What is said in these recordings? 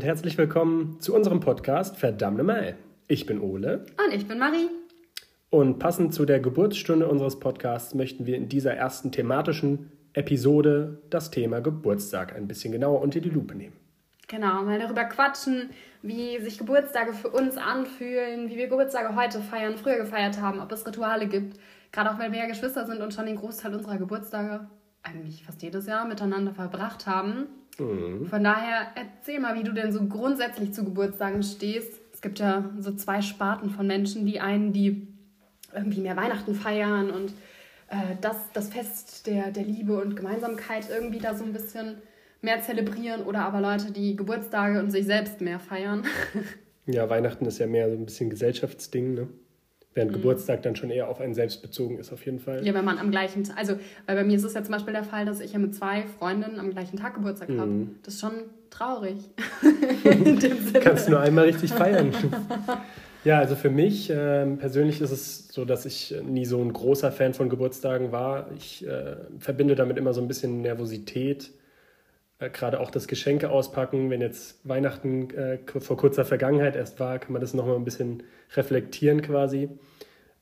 und herzlich willkommen zu unserem Podcast Verdammte Mal. Ich bin Ole. Und ich bin Marie. Und passend zu der Geburtsstunde unseres Podcasts möchten wir in dieser ersten thematischen Episode das Thema Geburtstag ein bisschen genauer unter die Lupe nehmen. Genau, mal darüber quatschen, wie sich Geburtstage für uns anfühlen, wie wir Geburtstage heute feiern, früher gefeiert haben, ob es Rituale gibt. Gerade auch, weil wir ja Geschwister sind und schon den Großteil unserer Geburtstage eigentlich fast jedes Jahr miteinander verbracht haben. Mhm. Von daher erzähl mal, wie du denn so grundsätzlich zu Geburtstagen stehst. Es gibt ja so zwei Sparten von Menschen. Die einen, die irgendwie mehr Weihnachten feiern und äh, das, das Fest der, der Liebe und Gemeinsamkeit irgendwie da so ein bisschen mehr zelebrieren oder aber Leute, die Geburtstage und sich selbst mehr feiern. ja, Weihnachten ist ja mehr so ein bisschen Gesellschaftsding, ne? Während mhm. Geburtstag dann schon eher auf einen selbst bezogen ist, auf jeden Fall. Ja, wenn man am gleichen Tag, also, weil bei mir ist es ja zum Beispiel der Fall, dass ich ja mit zwei Freundinnen am gleichen Tag Geburtstag mhm. habe. Das ist schon traurig. Kannst nur einmal richtig feiern. ja, also für mich äh, persönlich ist es so, dass ich nie so ein großer Fan von Geburtstagen war. Ich äh, verbinde damit immer so ein bisschen Nervosität. Äh, Gerade auch das Geschenke auspacken, wenn jetzt Weihnachten äh, vor kurzer Vergangenheit erst war, kann man das nochmal ein bisschen reflektieren quasi.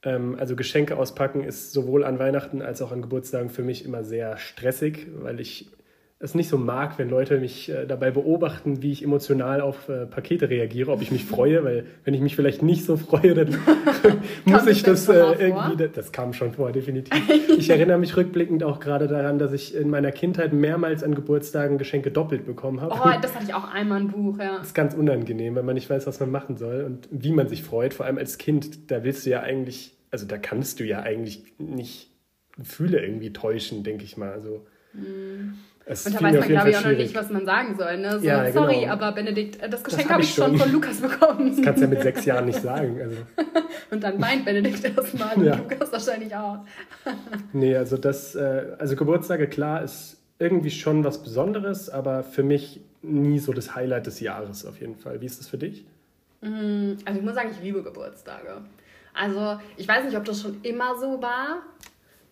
Ähm, also Geschenke auspacken ist sowohl an Weihnachten als auch an Geburtstagen für mich immer sehr stressig, weil ich es nicht so mag, wenn Leute mich äh, dabei beobachten, wie ich emotional auf äh, Pakete reagiere, ob ich mich freue, weil wenn ich mich vielleicht nicht so freue, dann muss ich das äh, irgendwie, das kam schon vor, definitiv. ich erinnere mich rückblickend auch gerade daran, dass ich in meiner Kindheit mehrmals an Geburtstagen Geschenke doppelt bekommen habe. Oh, das hatte ich auch einmal ein Buch, ja. Das ist ganz unangenehm, wenn man nicht weiß, was man machen soll und wie man sich freut, vor allem als Kind, da willst du ja eigentlich, also da kannst du ja eigentlich nicht Gefühle irgendwie täuschen, denke ich mal, also mm. Es und da weiß man, glaube ich, auch noch nicht, was man sagen soll. Ne? So, ja, sorry, genau. aber Benedikt, äh, das Geschenk habe ich schon von Lukas bekommen. Das kannst du ja mit sechs Jahren nicht sagen. Also. und dann meint Benedikt erstmal und ja. Lukas wahrscheinlich auch. nee, also das, äh, also Geburtstage, klar, ist irgendwie schon was Besonderes, aber für mich nie so das Highlight des Jahres auf jeden Fall. Wie ist das für dich? Mm, also ich muss sagen, ich liebe Geburtstage. Also ich weiß nicht, ob das schon immer so war,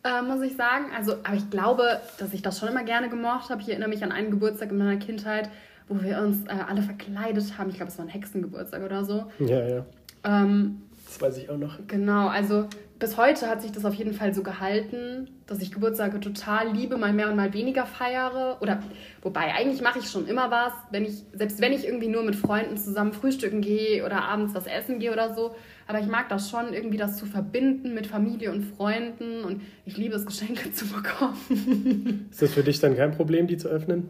äh, muss ich sagen. Also, aber ich glaube, dass ich das schon immer gerne gemocht habe. Ich erinnere mich an einen Geburtstag in meiner Kindheit, wo wir uns äh, alle verkleidet haben. Ich glaube, es war ein Hexengeburtstag oder so. Ja, ja. Ähm, das weiß ich auch noch. Genau, also bis heute hat sich das auf jeden Fall so gehalten, dass ich Geburtstage total liebe, mal mehr und mal weniger feiere. Oder wobei, eigentlich mache ich schon immer was, wenn ich, selbst wenn ich irgendwie nur mit Freunden zusammen frühstücken gehe oder abends was essen gehe oder so. Aber ich mag das schon, irgendwie das zu verbinden mit Familie und Freunden und ich liebe es, Geschenke zu bekommen. Ist das für dich dann kein Problem, die zu öffnen?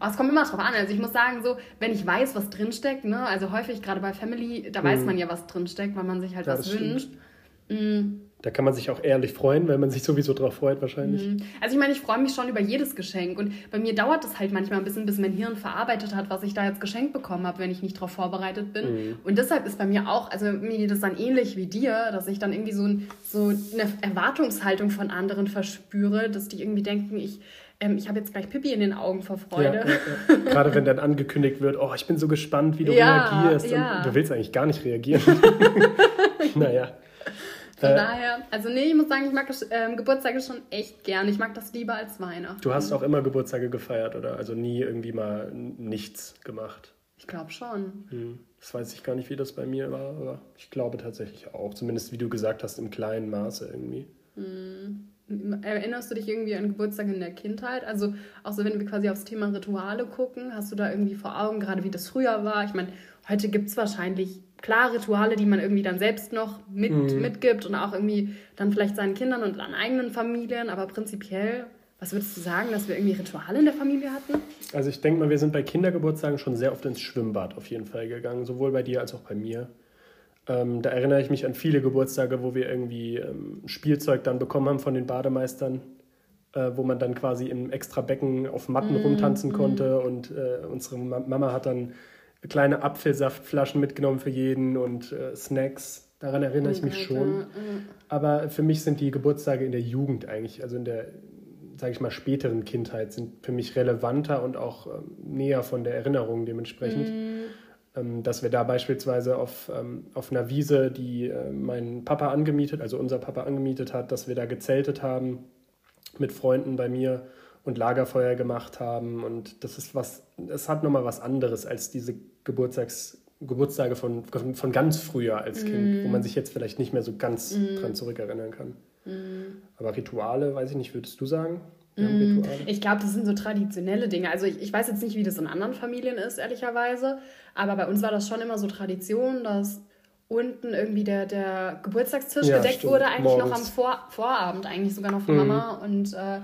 Oh, es kommt immer drauf an. Also ich muss sagen, so, wenn ich weiß, was drinsteckt, ne, also häufig gerade bei Family, da hm. weiß man ja, was drinsteckt, weil man sich halt ja, was wünscht. Mm. Da kann man sich auch ehrlich freuen, weil man sich sowieso drauf freut wahrscheinlich. Mhm. Also ich meine, ich freue mich schon über jedes Geschenk und bei mir dauert es halt manchmal ein bisschen, bis mein Hirn verarbeitet hat, was ich da jetzt geschenkt bekommen habe, wenn ich nicht darauf vorbereitet bin. Mhm. Und deshalb ist bei mir auch, also mir geht es dann ähnlich wie dir, dass ich dann irgendwie so, ein, so eine Erwartungshaltung von anderen verspüre, dass die irgendwie denken, ich ähm, ich habe jetzt gleich Pippi in den Augen vor Freude. Ja, ja, ja. Gerade wenn dann angekündigt wird, oh, ich bin so gespannt, wie du reagierst. Und du willst eigentlich gar nicht reagieren. naja. Von äh, daher, also nee, ich muss sagen, ich mag ähm, Geburtstage schon echt gern. Ich mag das lieber als Weihnachten. Du hast auch immer Geburtstage gefeiert, oder? Also nie irgendwie mal nichts gemacht. Ich glaube schon. Hm. Das weiß ich gar nicht, wie das bei mir war, aber ich glaube tatsächlich auch. Zumindest, wie du gesagt hast, im kleinen Maße irgendwie. Hm. Erinnerst du dich irgendwie an Geburtstage in der Kindheit? Also auch so, wenn wir quasi aufs Thema Rituale gucken, hast du da irgendwie vor Augen, gerade wie das früher war? Ich meine, heute gibt es wahrscheinlich klar Rituale, die man irgendwie dann selbst noch mit, mhm. mitgibt und auch irgendwie dann vielleicht seinen Kindern und an eigenen Familien, aber prinzipiell, was würdest du sagen, dass wir irgendwie Rituale in der Familie hatten? Also ich denke mal, wir sind bei Kindergeburtstagen schon sehr oft ins Schwimmbad auf jeden Fall gegangen, sowohl bei dir als auch bei mir. Ähm, da erinnere ich mich an viele Geburtstage, wo wir irgendwie ähm, Spielzeug dann bekommen haben von den Bademeistern, äh, wo man dann quasi im extra Becken auf Matten mm, rumtanzen mm. konnte und äh, unsere Mama hat dann kleine Apfelsaftflaschen mitgenommen für jeden und äh, Snacks. Daran erinnere ich mich schon. Aber für mich sind die Geburtstage in der Jugend eigentlich, also in der, sage ich mal, späteren Kindheit, sind für mich relevanter und auch ähm, näher von der Erinnerung dementsprechend. Mm. Ähm, dass wir da beispielsweise auf, ähm, auf einer Wiese, die äh, mein Papa angemietet, also unser Papa angemietet hat, dass wir da gezeltet haben mit Freunden bei mir und Lagerfeuer gemacht haben. Und das ist was, es hat nochmal was anderes als diese Geburtstags, Geburtstage von, von, ganz früher als Kind, mm. wo man sich jetzt vielleicht nicht mehr so ganz mm. dran zurückerinnern kann. Mm. Aber Rituale, weiß ich nicht, würdest du sagen? Mm. Ich glaube, das sind so traditionelle Dinge. Also ich, ich weiß jetzt nicht, wie das in anderen Familien ist, ehrlicherweise. Aber bei uns war das schon immer so Tradition, dass unten irgendwie der, der Geburtstagstisch ja, gedeckt stimmt. wurde, eigentlich Morgens. noch am Vor Vorabend, eigentlich sogar noch von mhm. Mama. Und äh,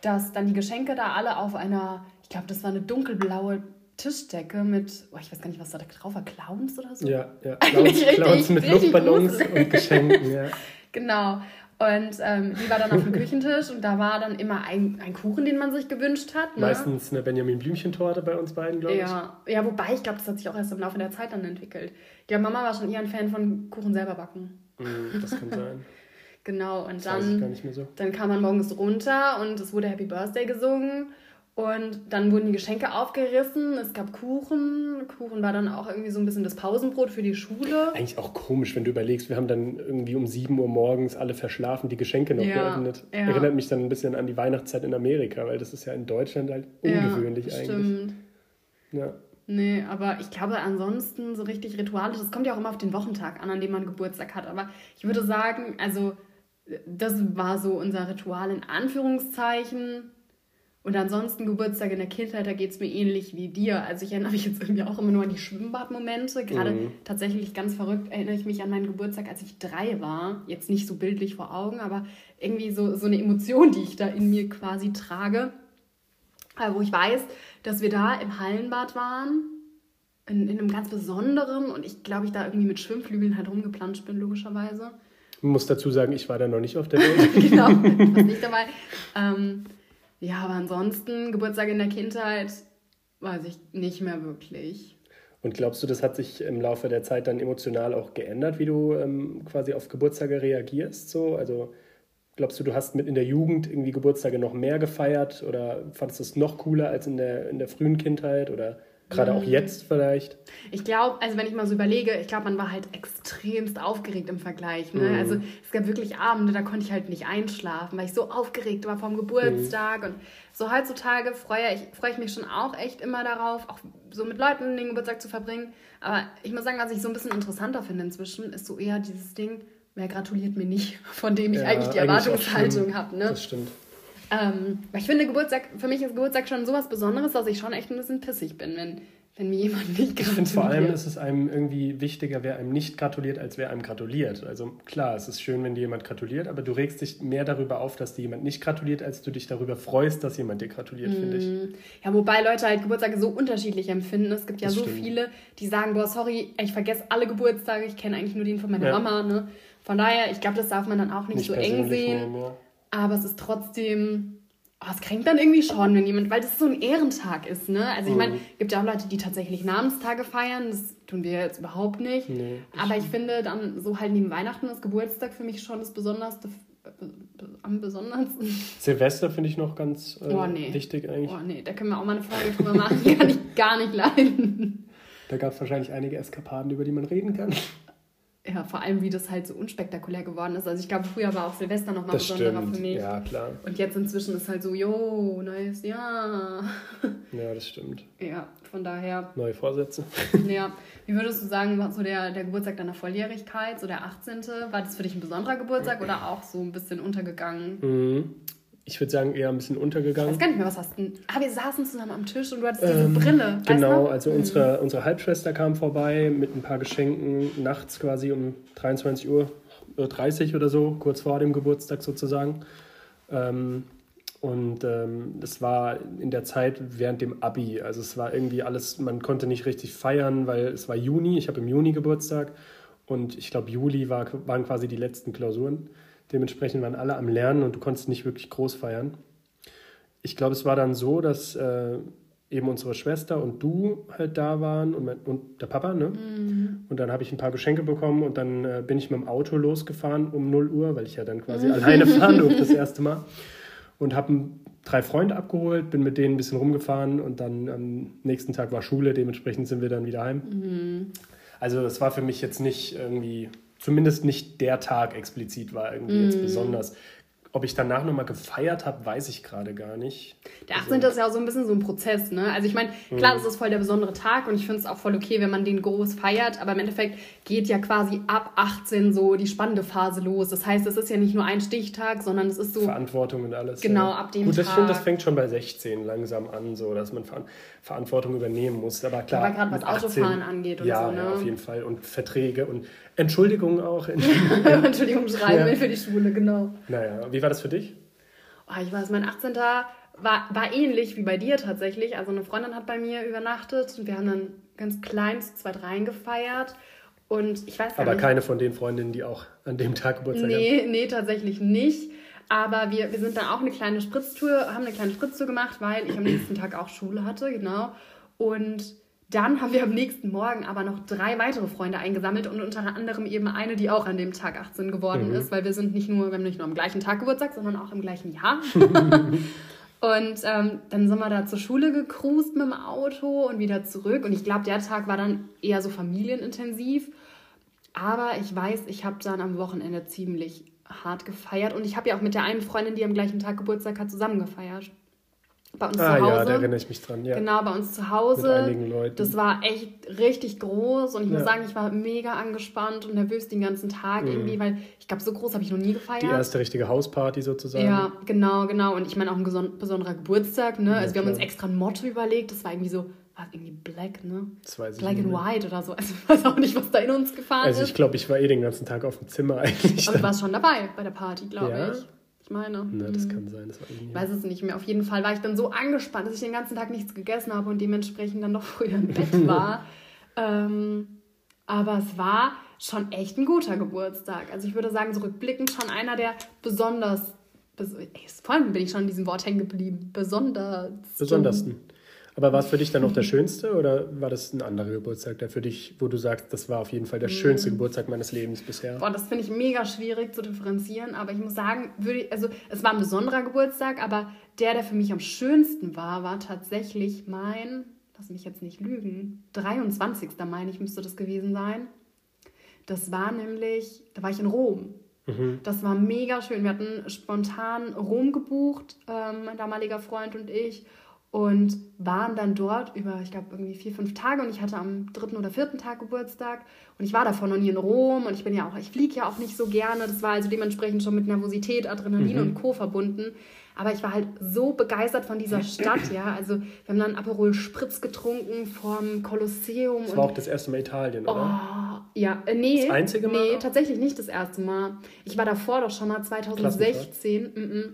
dass dann die Geschenke da alle auf einer, ich glaube, das war eine dunkelblaue Tischdecke mit, oh, ich weiß gar nicht, was da drauf war, Clowns oder so? Ja, ja. Clowns, Clowns mit Luftballons und Geschenken, ja. Genau. Und ähm, die war dann auf dem Küchentisch und da war dann immer ein, ein Kuchen, den man sich gewünscht hat. Ne? Meistens eine Benjamin Blümchen-Torte bei uns beiden, glaube ich. Ja. ja, wobei ich glaube, das hat sich auch erst im Laufe der Zeit dann entwickelt. Ja, Mama war schon eher ein Fan von Kuchen selber backen. Mm, das kann sein. genau, und das dann, so. dann kam man morgens runter und es wurde Happy Birthday gesungen. Und dann wurden die Geschenke aufgerissen, es gab Kuchen. Kuchen war dann auch irgendwie so ein bisschen das Pausenbrot für die Schule. Eigentlich auch komisch, wenn du überlegst, wir haben dann irgendwie um 7 Uhr morgens alle verschlafen, die Geschenke noch ja, geöffnet. Ja. Erinnert mich dann ein bisschen an die Weihnachtszeit in Amerika, weil das ist ja in Deutschland halt ungewöhnlich ja, eigentlich. Stimmt. Ja. Nee, aber ich glaube ansonsten so richtig ritualisch, das kommt ja auch immer auf den Wochentag an, an dem man Geburtstag hat. Aber ich würde sagen, also das war so unser Ritual in Anführungszeichen und ansonsten Geburtstag in der Kindheit, da geht es mir ähnlich wie dir. Also ich erinnere mich jetzt irgendwie auch immer nur an die Schwimmbadmomente. Gerade mhm. tatsächlich ganz verrückt erinnere ich mich an meinen Geburtstag, als ich drei war. Jetzt nicht so bildlich vor Augen, aber irgendwie so, so eine Emotion, die ich da in mir quasi trage. Wo ich weiß, dass wir da im Hallenbad waren, in, in einem ganz besonderen und ich glaube, ich da irgendwie mit Schwimmflügeln halt rumgeplanscht bin, logischerweise. Ich muss dazu sagen, ich war da noch nicht auf der Welt. genau, ich war nicht dabei. Ähm, ja, aber ansonsten, Geburtstag in der Kindheit, weiß ich nicht mehr wirklich. Und glaubst du, das hat sich im Laufe der Zeit dann emotional auch geändert, wie du ähm, quasi auf Geburtstage reagierst? So? Also glaubst du, du hast mit in der Jugend irgendwie Geburtstage noch mehr gefeiert oder fandest du es noch cooler als in der, in der frühen Kindheit? Oder Gerade auch jetzt vielleicht? Ich glaube, also wenn ich mal so überlege, ich glaube, man war halt extremst aufgeregt im Vergleich. Ne? Mhm. Also es gab wirklich Abende, da konnte ich halt nicht einschlafen, weil ich so aufgeregt war vom Geburtstag. Mhm. Und so heutzutage freue ich, freue ich mich schon auch echt immer darauf, auch so mit Leuten den Geburtstag zu verbringen. Aber ich muss sagen, was ich so ein bisschen interessanter finde inzwischen, ist so eher dieses Ding, wer gratuliert mir nicht, von dem ich ja, eigentlich die Erwartungshaltung habe. Ne? Das stimmt. Ähm, ich finde, Geburtstag, für mich ist Geburtstag schon sowas Besonderes, dass ich schon echt ein bisschen pissig bin, wenn, wenn mir jemand nicht gratuliert. Ich finde vor allem ist es einem irgendwie wichtiger, wer einem nicht gratuliert, als wer einem gratuliert. Also klar, es ist schön, wenn dir jemand gratuliert, aber du regst dich mehr darüber auf, dass dir jemand nicht gratuliert, als du dich darüber freust, dass jemand dir gratuliert, mm. finde ich. Ja, wobei Leute halt Geburtstage so unterschiedlich empfinden. Es gibt ja das so stimmt. viele, die sagen, boah, sorry, ich vergesse alle Geburtstage, ich kenne eigentlich nur den von meiner ja. Mama. Ne? Von daher, ich glaube, das darf man dann auch nicht, nicht so eng sehen. Nehmen, ja. Aber es ist trotzdem, oh, es kränkt dann irgendwie schon, wenn jemand, weil das so ein Ehrentag ist, ne? Also ich meine, es mhm. gibt ja auch Leute, die tatsächlich Namenstage feiern, das tun wir jetzt überhaupt nicht. Nee, Aber ich finde dann so halt neben Weihnachten ist Geburtstag für mich schon das Besonderste, am besondersten. Silvester finde ich noch ganz äh, oh, nee. wichtig eigentlich. Oh nee, da können wir auch mal eine Folge drüber machen, kann ich gar nicht leiden. Da gab es wahrscheinlich einige Eskapaden, über die man reden kann ja, vor allem, wie das halt so unspektakulär geworden ist. Also ich glaube, früher war auch Silvester nochmal besonderer stimmt. für mich. Ja, klar. Und jetzt inzwischen ist halt so, jo, neues Jahr. Ja, das stimmt. Ja, von daher. Neue Vorsätze. Ja. Wie würdest du sagen, so der, der Geburtstag deiner Volljährigkeit, so der 18. War das für dich ein besonderer Geburtstag oder auch so ein bisschen untergegangen? Mhm ich würde sagen, eher ein bisschen untergegangen. Ich weiß gar nicht mehr, was hast du Ah, wir saßen zusammen am Tisch und du hattest diese ähm, Brille. Genau, also mhm. unsere, unsere Halbschwester kam vorbei mit ein paar Geschenken nachts quasi um 23 Uhr 30 oder so, kurz vor dem Geburtstag sozusagen. Ähm, und ähm, das war in der Zeit während dem Abi. Also es war irgendwie alles, man konnte nicht richtig feiern, weil es war Juni. Ich habe im Juni Geburtstag und ich glaube, Juli war, waren quasi die letzten Klausuren. Dementsprechend waren alle am Lernen und du konntest nicht wirklich groß feiern. Ich glaube, es war dann so, dass äh, eben unsere Schwester und du halt da waren und, mein, und der Papa, ne? Mhm. Und dann habe ich ein paar Geschenke bekommen und dann äh, bin ich mit dem Auto losgefahren um 0 Uhr, weil ich ja dann quasi mhm. alleine fahren durfte das erste Mal. Und habe drei Freunde abgeholt, bin mit denen ein bisschen rumgefahren und dann am nächsten Tag war Schule, dementsprechend sind wir dann wieder heim. Mhm. Also es war für mich jetzt nicht irgendwie zumindest nicht der Tag explizit war irgendwie mm. jetzt besonders. Ob ich danach nochmal gefeiert habe, weiß ich gerade gar nicht. Der 18. Also, ist ja auch so ein bisschen so ein Prozess, ne? Also ich meine, klar, das ist voll der besondere Tag und ich finde es auch voll okay, wenn man den groß feiert, aber im Endeffekt geht ja quasi ab 18 so die spannende Phase los. Das heißt, es ist ja nicht nur ein Stichtag, sondern es ist so... Verantwortung und alles. Genau, ja. ab dem Gut, ich finde, das fängt schon bei 16 langsam an, so, dass man Verantwortung übernehmen muss. Aber klar, aber gerade was 18, Autofahren angeht und ja, so, ne? Ja, auf jeden Fall. Und Verträge und Entschuldigungen auch. Entschuldigung schreiben ja. für die Schule, genau. Naja, wie war das für dich? Oh, ich weiß, mein 18. War, war ähnlich wie bei dir tatsächlich. Also eine Freundin hat bei mir übernachtet und wir haben dann ganz klein zu zweit reingefeiert. Und ich weiß Aber nicht, keine von den Freundinnen, die auch an dem Tag Geburtstag nee, haben? Nee, tatsächlich nicht. Aber wir, wir sind dann auch eine kleine Spritztour, haben eine kleine Spritztour gemacht, weil ich am nächsten Tag auch Schule hatte, genau. Und dann haben wir am nächsten Morgen aber noch drei weitere Freunde eingesammelt und unter anderem eben eine, die auch an dem Tag 18 geworden mhm. ist, weil wir sind nicht nur, wir haben nicht nur am gleichen Tag Geburtstag, sondern auch im gleichen Jahr. und ähm, dann sind wir da zur Schule gecruised mit dem Auto und wieder zurück. Und ich glaube, der Tag war dann eher so familienintensiv. Aber ich weiß, ich habe dann am Wochenende ziemlich hart gefeiert und ich habe ja auch mit der einen Freundin, die am gleichen Tag Geburtstag hat, zusammen gefeiert bei uns ah, zu Hause. Ja, da erinnere ich mich dran, ja. Genau, bei uns zu Hause. Mit einigen Leuten. Das war echt richtig groß und ich ja. muss sagen, ich war mega angespannt und nervös den ganzen Tag mhm. irgendwie, weil ich glaube, so groß habe ich noch nie gefeiert. Die erste richtige Hausparty sozusagen. Ja, genau, genau. Und ich meine auch ein besonderer Geburtstag, ne? Ja, also wir klar. haben uns extra ein Motto überlegt, das war irgendwie so, war irgendwie Black, ne? Das weiß Black and White oder so. Also ich weiß auch nicht, was da in uns gefahren ist. Also ich glaube, ich war eh den ganzen Tag auf dem Zimmer eigentlich. Aber du warst schon dabei bei der Party, glaube ja? ich meine. Na, das mhm. kann sein, das weiß ich nicht. Weiß es nicht mehr. Auf jeden Fall war ich dann so angespannt, dass ich den ganzen Tag nichts gegessen habe und dementsprechend dann noch früher im Bett war. ähm, aber es war schon echt ein guter Geburtstag. Also ich würde sagen, zurückblickend schon einer der besonders, bes ey, vor allem bin ich schon in diesem Wort hängen geblieben, besonders. Besondersten. Aber war es für dich dann noch der schönste oder war das ein anderer Geburtstag, der für dich, wo du sagst, das war auf jeden Fall der mhm. schönste Geburtstag meines Lebens bisher? Boah, das finde ich mega schwierig zu differenzieren, aber ich muss sagen, würde, also es war ein besonderer Geburtstag, aber der, der für mich am schönsten war, war tatsächlich mein, lass mich jetzt nicht lügen, 23. meine ich, müsste das gewesen sein. Das war nämlich, da war ich in Rom. Mhm. Das war mega schön. Wir hatten spontan Rom gebucht, ähm, mein damaliger Freund und ich und waren dann dort über, ich glaube, irgendwie vier, fünf Tage und ich hatte am dritten oder vierten Tag Geburtstag und ich war davor noch nie in Rom und ich bin ja auch, ich fliege ja auch nicht so gerne. Das war also dementsprechend schon mit Nervosität, Adrenalin mhm. und Co. verbunden. Aber ich war halt so begeistert von dieser Stadt, ja. Also wir haben dann Aperol Spritz getrunken vom Kolosseum. Das war auch das erste Mal Italien, oder? Oh, ja, äh, nee. Das einzige Mal? Nee, tatsächlich nicht das erste Mal. Ich war davor doch schon mal 2016. Mm -mm.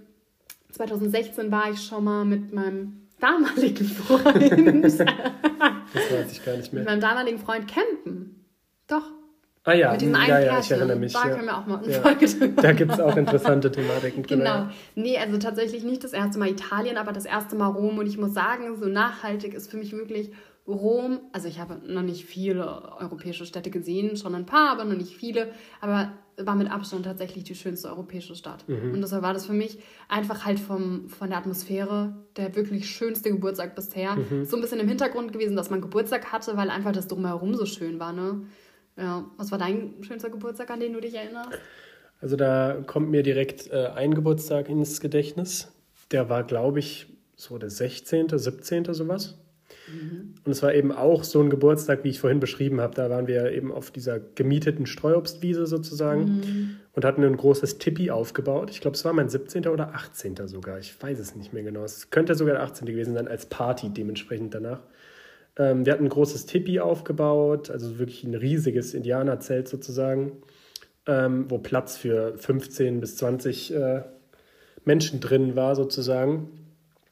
2016 war ich schon mal mit meinem damaligen Freund. das weiß ich gar nicht mehr. Mit meinem damaligen Freund campen. Doch. Ah ja, mit diesen einen ja, ja, ich erinnere mich. Da ja. können wir auch mal eine ja. Folge drüber Da gibt es auch interessante Thematiken. Genau. Ja. Nee, also tatsächlich nicht das erste Mal Italien, aber das erste Mal Rom. Und ich muss sagen, so nachhaltig ist für mich wirklich Rom. Also ich habe noch nicht viele europäische Städte gesehen, schon ein paar, aber noch nicht viele. Aber war mit Abstand tatsächlich die schönste europäische Stadt. Mhm. Und deshalb war das für mich einfach halt vom, von der Atmosphäre der wirklich schönste Geburtstag bisher. Mhm. So ein bisschen im Hintergrund gewesen, dass man Geburtstag hatte, weil einfach das drumherum so schön war. Ne? Ja. Was war dein schönster Geburtstag, an den du dich erinnerst? Also da kommt mir direkt äh, ein Geburtstag ins Gedächtnis. Der war, glaube ich, so der 16., 17. sowas. Mhm. Und es war eben auch so ein Geburtstag, wie ich vorhin beschrieben habe. Da waren wir eben auf dieser gemieteten Streuobstwiese sozusagen mhm. und hatten ein großes Tippi aufgebaut. Ich glaube, es war mein 17. oder 18. sogar. Ich weiß es nicht mehr genau. Es könnte sogar der 18. gewesen sein, als Party dementsprechend danach. Ähm, wir hatten ein großes Tippi aufgebaut, also wirklich ein riesiges Indianerzelt sozusagen, ähm, wo Platz für 15 bis 20 äh, Menschen drin war sozusagen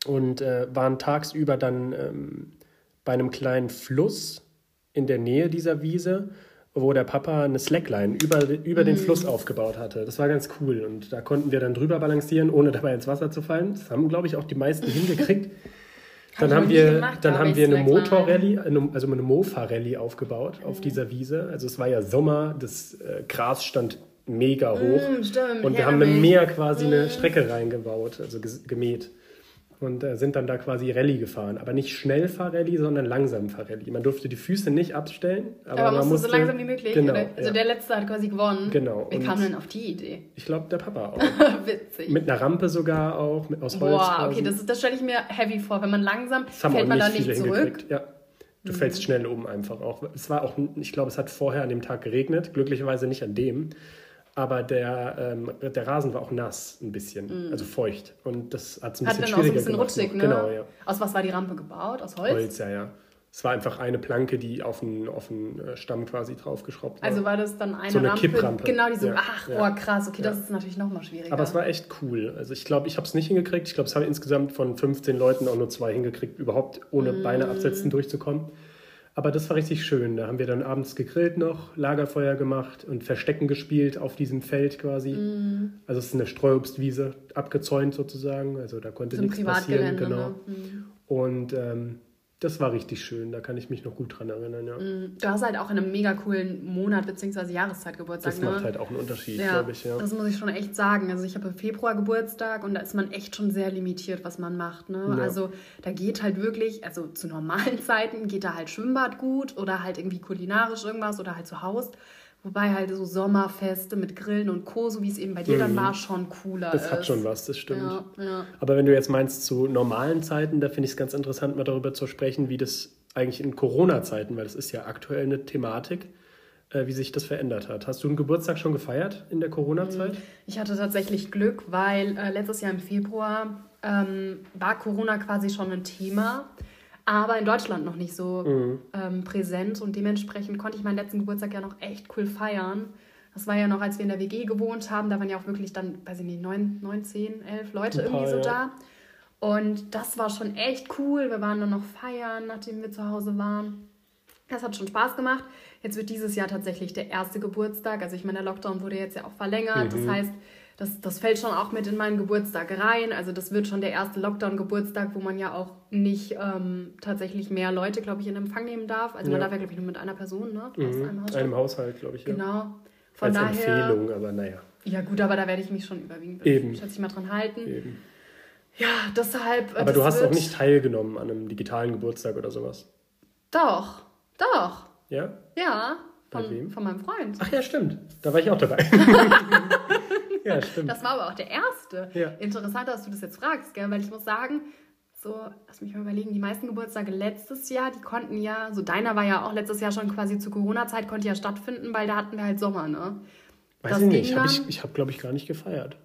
und äh, waren tagsüber dann ähm, bei einem kleinen Fluss in der Nähe dieser Wiese, wo der Papa eine Slackline über, über mhm. den Fluss aufgebaut hatte. Das war ganz cool und da konnten wir dann drüber balancieren, ohne dabei ins Wasser zu fallen. Das haben, glaube ich, auch die meisten hingekriegt. Dann haben wir, gemacht, dann haben wir eine Motorrallye, also eine Mofa-Rallye aufgebaut mhm. auf dieser Wiese. Also es war ja Sommer, das äh, Gras stand mega hoch. Mm, stimmt, und wir haben im Meer quasi mm. eine Strecke reingebaut, also gemäht. Und äh, sind dann da quasi Rallye gefahren. Aber nicht Schnellfahr-Rallye, sondern Langsamfahr-Rallye. Man durfte die Füße nicht abstellen. Aber, Aber man musste so langsam wie möglich. Genau, oder? Also ja. der Letzte hat quasi gewonnen. Genau. Wie kam denn auf die Idee? Ich glaube, der Papa auch. Witzig. Mit einer Rampe sogar auch, mit, aus Holz. Boah, quasi. okay, das, das stelle ich mir heavy vor. Wenn man langsam Das fällt man nicht da nicht zurück. Mhm. Ja. Du fällst schnell um einfach auch. Es war auch, ich glaube, es hat vorher an dem Tag geregnet. Glücklicherweise nicht an dem. Aber der, ähm, der Rasen war auch nass ein bisschen, also feucht. Und das hat es ein Mhm. Hat bisschen dann auch so ein schwieriger bisschen gemacht. rutschig, ne? Genau, ja. Aus was war die Rampe gebaut? Aus Holz? Holz, ja, ja. Es war einfach eine Planke, die auf einen, auf einen äh, Stamm quasi draufgeschraubt war. Also war das dann eine So eine Rampe? Kipprampe. Genau, die so, Ja, ach, ja. oh krass, okay, das Ja. ist natürlich nochmal schwieriger. Aber es war echt cool. Also ich glaube, ich habe es nicht hingekriegt. Ich glaube, es haben insgesamt von 15 Leuten auch nur zwei hingekriegt, überhaupt ohne Mm. Beine absetzen durchzukommen. Aber das war richtig schön. Da haben wir dann abends gegrillt noch, Lagerfeuer gemacht und Verstecken gespielt auf diesem Feld quasi. Mm. Also es ist eine Streuobstwiese, abgezäunt sozusagen. Also da konnte so nichts passieren. Genau. ne? Mhm. Und ähm, das war richtig schön. Da kann ich mich noch gut dran erinnern. Ja. Mhm. Du hast halt auch in einem mega coolen Monat bzw. Jahreszeit Geburtstag, Das ne? macht halt auch einen Unterschied, ja, glaube ich. Ja. das muss ich schon echt sagen. Also ich habe im Februar Geburtstag und da ist man echt schon sehr limitiert, was man macht. Ne? Ja. Also da geht halt wirklich, also zu normalen Zeiten geht da halt Schwimmbad gut oder halt irgendwie kulinarisch irgendwas oder halt zu Hause. Wobei halt so Sommerfeste mit Grillen und Co., so wie es eben bei dir dann war, schon cooler Mhm. Das ist. hat schon was, das stimmt. Ja, ja. Aber wenn du jetzt meinst zu normalen Zeiten, da finde ich es ganz interessant, mal darüber zu sprechen, wie das eigentlich in Corona-Zeiten, weil das ist ja aktuell eine Thematik, äh, wie sich das verändert hat. Hast du einen Geburtstag schon gefeiert in der Corona-Zeit? Ich hatte tatsächlich Glück, weil äh, letztes Jahr im Februar ähm, war Corona quasi schon ein Thema, aber in Deutschland noch nicht so Mhm. ähm, präsent und dementsprechend konnte ich meinen letzten Geburtstag ja noch echt cool feiern. Das war ja noch, als wir in der WG gewohnt haben, da waren ja auch wirklich dann, weiß ich nicht, neun, neun zehn, elf Leute paar, irgendwie so ja. da. Und das war schon echt cool. Wir waren dann noch feiern, nachdem wir zu Hause waren. Das hat schon Spaß gemacht. Jetzt wird dieses Jahr tatsächlich der erste Geburtstag. Also ich meine, der Lockdown wurde jetzt ja auch verlängert. Mhm. Das heißt, das, das fällt schon auch mit in meinen Geburtstag rein. Also das wird schon der erste Lockdown-Geburtstag, wo man ja auch nicht ähm, tatsächlich mehr Leute, glaube ich, in Empfang nehmen darf. Also man Ja. darf ja, glaube ich, nur mit einer Person, ne? Aus Mhm. einem Haushalt. Einem Haushalt, glaube ich. Ja. Genau. Von Als daher. Empfehlung, aber naja, Ja gut, aber da werde ich mich schon überwiegend, Eben. schätze ich mal, dran halten. eben. Ja, deshalb. äh, Aber du hast auch nicht teilgenommen an einem digitalen Geburtstag oder sowas. Doch, doch. Ja? Ja, Bei von, wem? von meinem Freund. Ach ja, stimmt. Da war ich auch dabei. ja, stimmt. Das war aber auch der erste. Ja. Interessant, dass du das jetzt fragst, gell? weil ich muss sagen, so, lass mich mal überlegen, die meisten Geburtstage letztes Jahr, die konnten ja, so deiner war ja auch letztes Jahr schon quasi zur Corona-Zeit, konnte ja stattfinden, weil da hatten wir halt Sommer, ne? Weiß das ich nicht. Hab ich ich habe, glaube ich, gar nicht gefeiert.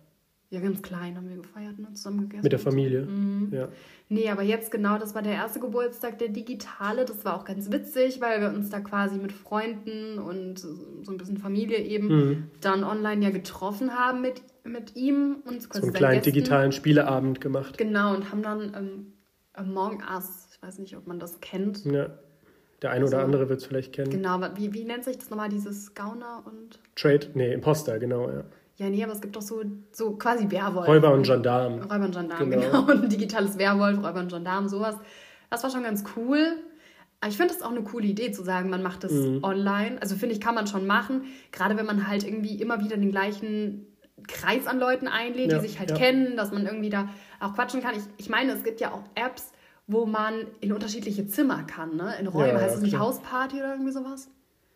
Ja, ganz klein haben wir gefeiert, ne? Zusammen gegessen. Mit der Familie. Mhm. Ja. Nee, aber jetzt genau, das war der erste Geburtstag, der digitale. Das war auch ganz witzig, weil wir uns da quasi mit Freunden und so ein bisschen Familie eben Mhm. dann online ja getroffen haben mit, mit ihm und So einen kleinen Gästen. digitalen Spieleabend gemacht. Genau, und haben dann ähm, Among Us, ich weiß nicht, ob man das kennt. Ja. Der eine oder So. andere wird es vielleicht kennen. Genau, wie, wie nennt sich das nochmal, dieses Gauner und... Trade, nee, Imposter, genau, ja. Ja, nee, aber es gibt doch so, so quasi Werwolf. Räuber und Gendarm. Räuber und Gendarm, Genau. genau. Und ein digitales Werwolf, Räuber und Gendarm, sowas. Das war schon ganz cool. Aber ich finde das auch eine coole Idee zu sagen, man macht das Mhm. online. Also finde ich, kann man schon machen. Gerade wenn man halt irgendwie immer wieder den gleichen Kreis an Leuten einlädt, Ja, die sich halt ja. kennen, dass man irgendwie da auch quatschen kann. Ich, ich meine, es gibt ja auch Apps, wo man in unterschiedliche Zimmer kann, ne? In Räumen. Ja, heißt es nicht. Hausparty oder irgendwie sowas?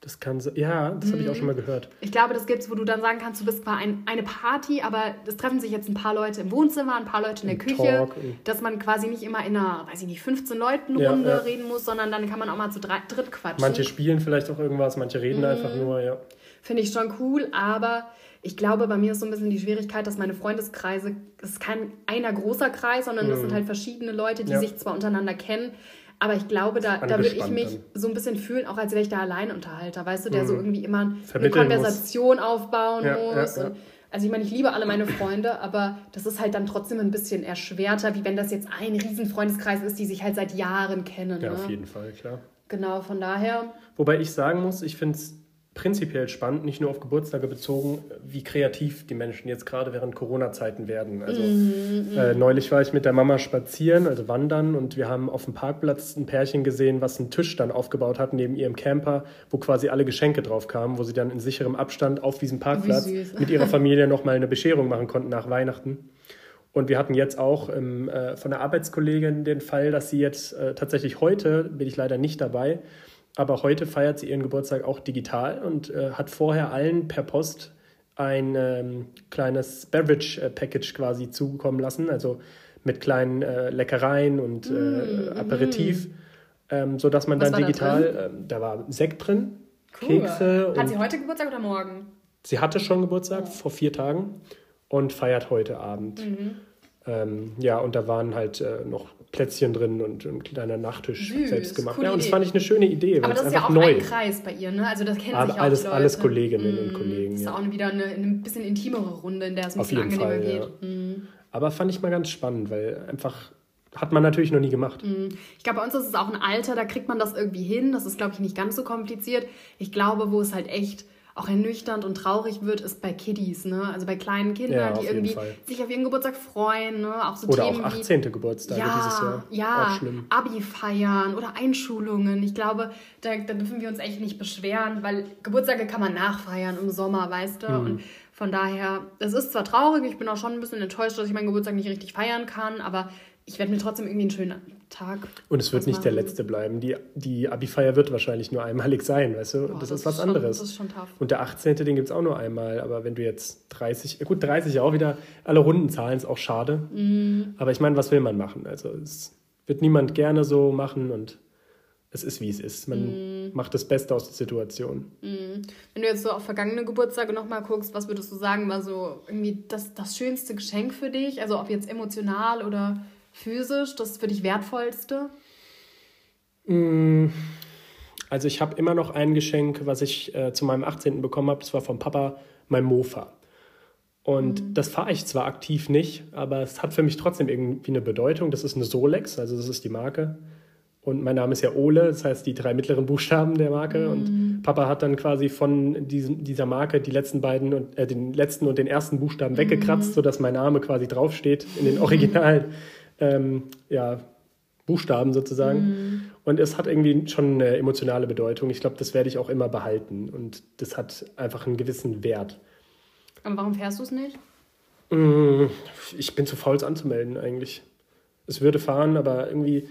Das kann se- ja, das habe ich Mhm. auch schon mal gehört. Ich glaube, das gibt's, wo du dann sagen kannst, du bist zwar ein, eine Party, aber es treffen sich jetzt ein paar Leute im Wohnzimmer, ein paar Leute in der Im Küche, Talk dass man quasi nicht immer in einer, weiß ich nicht, 15 Leuten Ja, Runde ja. reden muss, sondern dann kann man auch mal zu drei, dritt quatschen. Manche spielen vielleicht auch irgendwas, manche reden Mhm. einfach nur, ja. Finde ich schon cool, aber ich glaube, bei mir ist so ein bisschen die Schwierigkeit, dass meine Freundeskreise, es ist kein einer großer Kreis, sondern das sind halt verschiedene Leute, die Mhm. Ja. sich zwar untereinander kennen, aber ich glaube, da, da würde ich mich dann. so ein bisschen fühlen, auch als wäre ich der Alleinunterhalter, weißt du, der so irgendwie immer eine Mhm. Vermitteln muss. Konversation aufbauen Ja, ja, muss. ja. Und, also ich meine, ich liebe alle meine Freunde, aber das ist halt dann trotzdem ein bisschen erschwerter, wie wenn das jetzt ein riesen Freundeskreis ist, die sich halt seit Jahren kennen. Ja, ne? auf jeden Fall, klar. Genau, von daher, Wobei ich sagen muss, ich finde es prinzipiell spannend, nicht nur auf Geburtstage bezogen, wie kreativ die Menschen jetzt gerade während Corona-Zeiten werden. Also äh, neulich war ich mit der Mama spazieren, also wandern, und wir haben auf dem Parkplatz ein Pärchen gesehen, was einen Tisch dann aufgebaut hat neben ihrem Camper, wo quasi alle Geschenke drauf kamen, wo sie dann in sicherem Abstand auf diesem Parkplatz mit ihrer Familie nochmal eine Bescherung machen konnten nach Weihnachten. Und wir hatten jetzt auch ähm, äh, von der Arbeitskollegin den Fall, dass sie jetzt äh, tatsächlich heute, bin ich leider nicht dabei, aber heute feiert sie ihren Geburtstag auch digital und äh, hat vorher allen per Post ein ähm, kleines Beverage-Package quasi zukommen lassen, also mit kleinen äh, Leckereien und mm, äh, Aperitif, mm. ähm, sodass man Was dann digital, da, ähm, da, war Sekt drin, cool. Kekse. Hat sie heute Geburtstag oder morgen? Sie hatte schon Geburtstag oh. vor vier Tagen und feiert heute Abend. Mhm. Ähm, ja, und da waren halt äh, noch Plätzchen drin und ein kleiner Nachtisch Süß, selbst gemacht. Ja, und das fand ich eine schöne Idee. Aber das ist ja auch neu. ein Kreis bei ihr, ne? Also das kennt Aber sich auch alles, Leute. alles Kolleginnen mm, und Kollegen. Das ist ja. auch wieder eine, eine bisschen intimere Runde, in der es ein Auf bisschen angenehmer Fall, geht. Ja. Mm. Aber fand ich mal ganz spannend, weil einfach hat man natürlich noch nie gemacht. Mm. Ich glaube, bei uns ist es auch ein Alter, da kriegt man das irgendwie hin. Das ist, glaube ich, nicht ganz so kompliziert. Ich glaube, wo es halt echt auch ernüchternd und traurig wird, ist bei Kiddies, ne? Also bei kleinen Kindern, ja, die irgendwie sich auf ihren Geburtstag freuen, ne? Auch so oder Themen auch 18. Wie, Geburtstage ja, dieses Jahr. Ja, auch schlimm. Abi feiern oder Einschulungen. Ich glaube, da, da, dürfen wir uns echt nicht beschweren, weil Geburtstage kann man nachfeiern im Sommer, weißt du? Mhm. Und von daher, es ist zwar traurig, ich bin auch schon ein bisschen enttäuscht, dass ich meinen Geburtstag nicht richtig feiern kann, aber ich werde mir trotzdem irgendwie einen schönen Tag. Und es wird nicht machen. der letzte bleiben. Die, die Abi-Feier wird wahrscheinlich nur einmalig sein, weißt du? Boah, das, das, ist was schon, anderes. Das ist schon tough. Und der 18. den gibt es auch nur einmal. Aber wenn du jetzt 30, gut, 30 auch wieder, alle Runden zahlen, ist auch schade. Mm. Aber ich meine, was will man machen? Also es wird niemand gerne so machen und es ist, wie es ist. Man mm. macht das Beste aus der Situation. Mm. Wenn du jetzt so auf vergangene Geburtstage nochmal guckst, was würdest du sagen, war so irgendwie das, das schönste Geschenk für dich? Also ob jetzt emotional oder physisch das für dich wertvollste? Mm, also ich habe immer noch ein Geschenk, was ich äh, zu meinem 18. bekommen habe. Das war vom Papa mein Mofa. Und mhm. das fahre ich zwar aktiv nicht, aber es hat für mich trotzdem irgendwie eine Bedeutung. Das ist eine Solex, also das ist die Marke. Und mein Name ist ja Ole, das heißt die drei mittleren Buchstaben der Marke. Mhm. Und Papa hat dann quasi von diesem, dieser Marke die letzten beiden und äh, den letzten und den ersten Buchstaben mhm. weggekratzt, sodass mein Name quasi draufsteht in den Originalen ähm, ja, Buchstaben sozusagen. Mhm. Und es hat irgendwie schon eine emotionale Bedeutung. Ich glaube, das werde ich auch immer behalten. Und das hat einfach einen gewissen Wert. Und warum fährst du es nicht? Mm, ich bin zu faul, es anzumelden eigentlich. Es würde fahren, aber irgendwie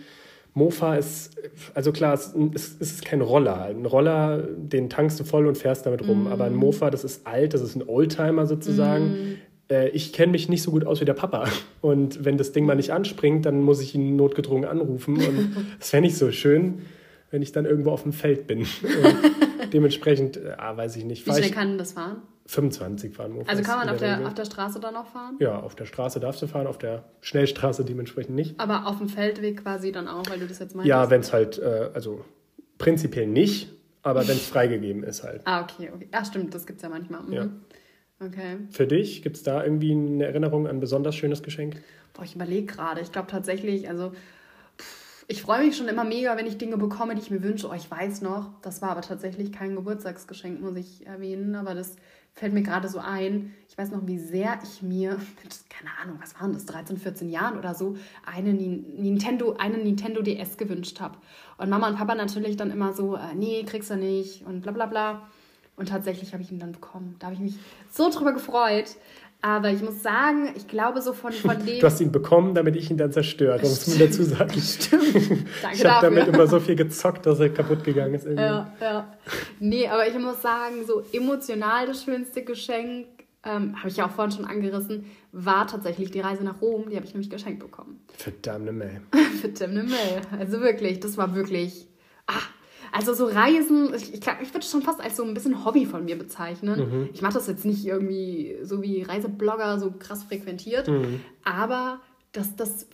Mofa ist, also klar, es, es, ist kein Roller. Ein Roller, den tankst du voll und fährst damit rum. Mm. Aber ein Mofa, das ist alt, das ist ein Oldtimer sozusagen. Mm äh, ich kenne mich nicht so gut aus wie der Papa. Und wenn das Ding mal nicht anspringt, dann muss ich ihn notgedrungen anrufen. Und das wäre nicht so schön, wenn ich dann irgendwo auf dem Feld bin. dementsprechend, äh, ah, weiß ich nicht. Wie schnell kann das fahren? 25 fahren. Also kann man auf der, auf der Straße dann auch fahren? Ja, auf der Straße darfst du fahren, auf der Schnellstraße dementsprechend nicht. Aber auf dem Feldweg quasi dann auch, weil du das jetzt meinst? Ja, wenn es halt, äh, also prinzipiell nicht, aber wenn es freigegeben ist halt. Ah, okay, okay. Ach stimmt, das gibt es ja manchmal. Mhm. Ja. Okay. Für dich, gibt es da irgendwie eine Erinnerung an ein besonders schönes Geschenk? Boah, ich überlege gerade. Ich glaube tatsächlich, also ich freue mich schon immer mega, wenn ich Dinge bekomme, die ich mir wünsche. Oh, ich weiß noch, das war aber tatsächlich kein Geburtstagsgeschenk, muss ich erwähnen, aber das fällt mir gerade so ein. Ich weiß noch, wie sehr ich mir mit, keine Ahnung, was waren das, 13, 14 Jahren oder so, eine Nintendo, einen Nintendo DS gewünscht habe. Und Mama und Papa natürlich dann immer so, äh, nee, kriegst du nicht und bla bla bla. Und tatsächlich habe ich ihn dann bekommen. Da habe ich mich so drüber gefreut. Aber ich muss sagen, ich glaube so von, von dem... Du hast ihn bekommen, damit ich ihn dann zerstöre, das muss man dazu sagen. Stimmt. Danke ich habe damit immer so viel gezockt, dass er kaputt gegangen ist. Irgendwie. Ja, ja. Nee, aber ich muss sagen, so emotional das schönste Geschenk, ähm, habe ich ja auch vorhin schon angerissen, war tatsächlich die Reise nach Rom. Die habe ich nämlich geschenkt bekommen. Verdammte Mail. Verdammte Mail. Also wirklich, das war wirklich... Ah, also so Reisen, ich, ich, ich würde schon fast als so ein bisschen Hobby von mir bezeichnen. Mhm. Ich mache das jetzt nicht irgendwie so wie Reiseblogger so krass frequentiert, mhm. aber das, das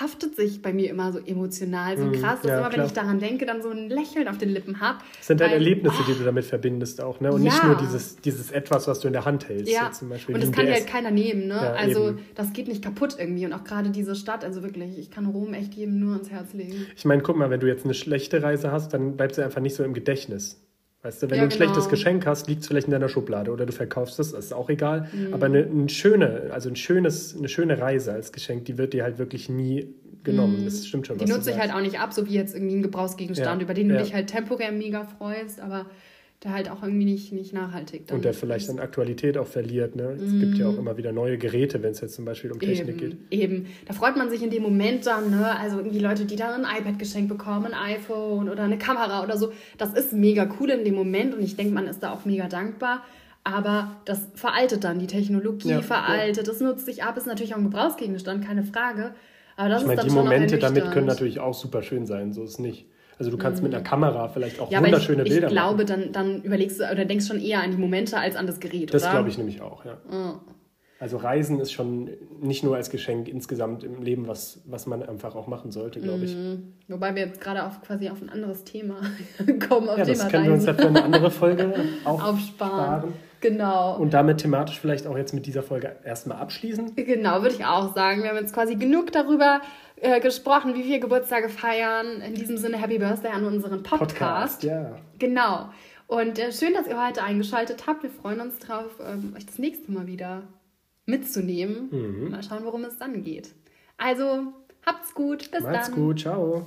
haftet sich bei mir immer so emotional, so mhm. krass, dass ja, immer, klar. wenn ich daran denke, dann so ein Lächeln auf den Lippen habe. Das sind halt Erlebnisse, oh, die du damit verbindest auch, ne? Und ja. nicht nur dieses, dieses Etwas, was du in der Hand hältst. Ja, zum Beispiel und das kann dir halt keiner nehmen, ne? Ja, also eben. das geht nicht kaputt irgendwie. Und auch gerade diese Stadt, also wirklich, ich kann Rom echt jedem nur ans Herz legen. Ich meine, guck mal, wenn du jetzt eine schlechte Reise hast, dann bleibt sie einfach nicht so im Gedächtnis. Weißt du, wenn ja, du ein genau. schlechtes Geschenk hast, liegt es vielleicht in deiner Schublade oder du verkaufst es, ist auch egal. Mhm. Aber eine, eine, schöne, also ein schönes, eine schöne Reise als Geschenk, die wird dir halt wirklich nie genommen. Mhm. Das stimmt schon. Die nutze ich halt auch nicht ab, so wie jetzt irgendwie ein Gebrauchsgegenstand, ja. über den du ja. dich halt temporär mega freust, aber der halt auch irgendwie nicht, nicht nachhaltig dann Und der vielleicht an Aktualität auch verliert. Ne? Es mm. gibt ja auch immer wieder neue Geräte, wenn es jetzt zum Beispiel um Technik eben, geht. Eben, da freut man sich in dem Moment dann, ne? also irgendwie Leute, die dann ein iPad geschenkt bekommen, ein iPhone oder eine Kamera oder so. Das ist mega cool in dem Moment und ich denke, man ist da auch mega dankbar. Aber das veraltet dann, die Technologie ja, veraltet, ja. das nutzt sich ab, ist natürlich auch ein Gebrauchsgegenstand, keine Frage. Aber das ich meine, die Momente damit können natürlich auch super schön sein, so ist nicht. Also du kannst mhm. mit einer Kamera vielleicht auch ja, wunderschöne ich, Bilder machen. Ich glaube, dann, dann überlegst du oder denkst schon eher an die Momente als an das Gerät, Das glaube ich nämlich auch, ja. Mhm. Also Reisen ist schon nicht nur als Geschenk insgesamt im Leben, was, was man einfach auch machen sollte, glaube ich. Mhm. Wobei wir jetzt gerade auf, quasi auf ein anderes Thema kommen. Auf ja, das Thema können Reisen. wir uns ja für eine andere Folge aufsparen. Genau. Und damit thematisch vielleicht auch jetzt mit dieser Folge erstmal abschließen. Genau, würde ich auch sagen. Wir haben jetzt quasi genug darüber äh, gesprochen, wie wir Geburtstage feiern. In diesem Sinne Happy Birthday an unseren Podcast. Podcast ja. Genau. Und äh, schön, dass ihr heute eingeschaltet habt. Wir freuen uns drauf, ähm, euch das nächste Mal wieder mitzunehmen. Mhm. Mal schauen, worum es dann geht. Also, habt's gut. Bis Macht's dann. Macht's gut. Ciao.